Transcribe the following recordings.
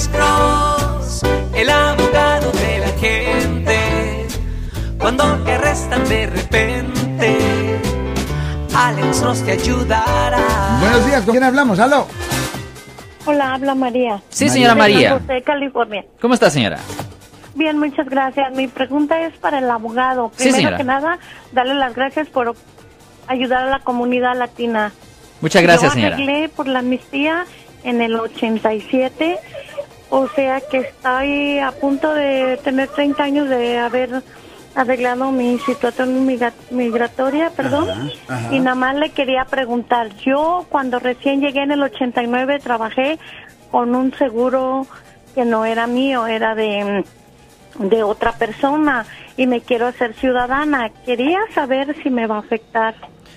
Alex Cross, el abogado de la gente. Cuando te arrestan de repente, Alex Cross te ayudará. Buenos días, ¿con quién hablamos? ¡Aló! Hola, habla María. Sí, señora María. San José, California. ¿Cómo está, señora? Bien, muchas gracias. Mi pregunta es para el abogado. Sí, Primero señora. que nada, darle las gracias por ayudar a la comunidad latina. Muchas gracias, Yo señora. por la amnistía en el 87, o sea que estoy a punto de tener 30 años de haber arreglado mi situación migra- migratoria, perdón. ajá. Y nada más le quería preguntar, yo cuando recién llegué en el 89 trabajé con un seguro que no era mío, era de de otra persona y me quiero hacer ciudadana. Quería saber si me va a afectar.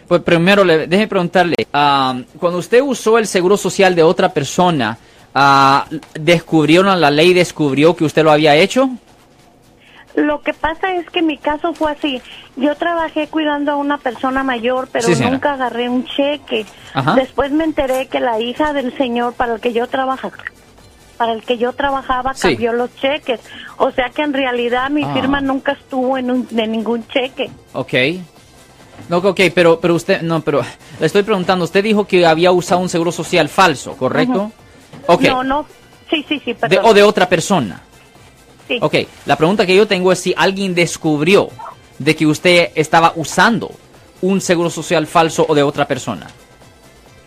Pues primero, le, déjeme preguntarle, ah, cuando usted usó el seguro social de otra persona, ah, ¿descubrieron, la ley descubrió que usted lo había hecho? Lo que pasa es que mi caso fue así. Yo trabajé cuidando a una persona mayor, pero Sí, nunca agarré un cheque. Ajá. Después me enteré que la hija del señor para el que yo trabajaba para el que yo trabajaba Sí. cambió los cheques. O sea que en realidad mi Ah. firma nunca estuvo en, un, de ningún cheque. Ok. No, ok, pero, pero usted, no, pero le estoy preguntando, usted dijo que había usado un seguro social falso, ¿correcto? No, no. Sí, sí, sí, De- o de otra persona. Sí. Ok, la pregunta que yo tengo es si alguien descubrió de que usted estaba usando un seguro social falso o de otra persona.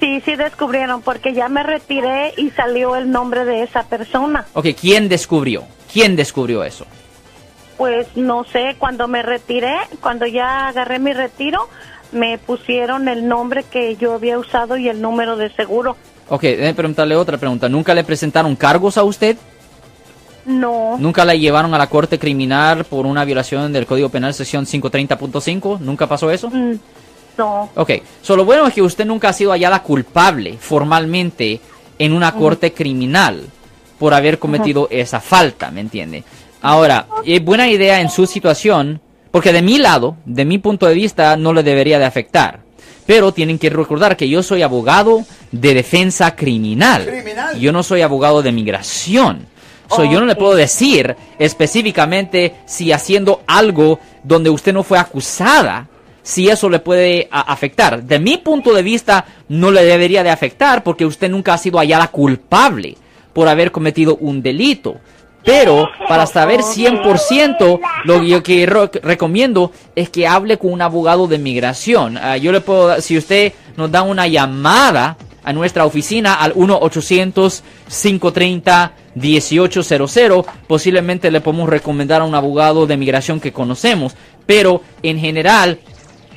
Sí, sí descubrieron porque ya me retiré y salió el nombre de esa persona. Ok, ¿quién descubrió? ¿Quién descubrió eso? Pues no sé, cuando me retiré, cuando ya agarré mi retiro, me pusieron el nombre que yo había usado y el número de seguro. Ok, déjeme preguntarle otra pregunta. ¿Nunca le presentaron cargos a usted? No, ¿Nunca la llevaron a la corte criminal por una violación del Código Penal sección 530.5? ¿Nunca pasó eso? mm, no. Ok, so, lo bueno es que usted nunca ha sido hallada culpable formalmente en una corte criminal por haber cometido esa falta, ¿me entiende? Ahora, es buena idea en su situación, porque de mi lado, de mi punto de vista, no le debería de afectar. Pero tienen que recordar que yo soy abogado de defensa criminal. Criminal. Yo no soy abogado de migración. So, Yo no le Ok. puedo decir específicamente si haciendo algo donde usted no fue acusada, si eso le puede afectar. De mi punto de vista, no le debería de afectar porque usted nunca ha sido hallada culpable por haber cometido un delito. Pero para saber 100%, lo que yo que recomiendo es que hable con un abogado de migración. Ah, yo le puedo, si usted nos da una llamada a nuestra oficina al 1-800-530-1800, posiblemente le podemos recomendar a un abogado de migración que conocemos. Pero en general,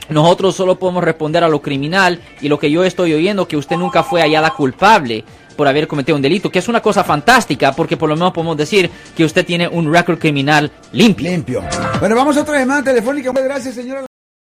nosotros solo podemos responder a lo criminal y lo que yo estoy oyendo que usted nunca fue hallada culpable por haber cometido un delito, que es una cosa fantástica porque por lo menos podemos decir que usted tiene un récord criminal limpio. Limpio. Bueno, vamos otra llamada telefónica. Muchas gracias, señora.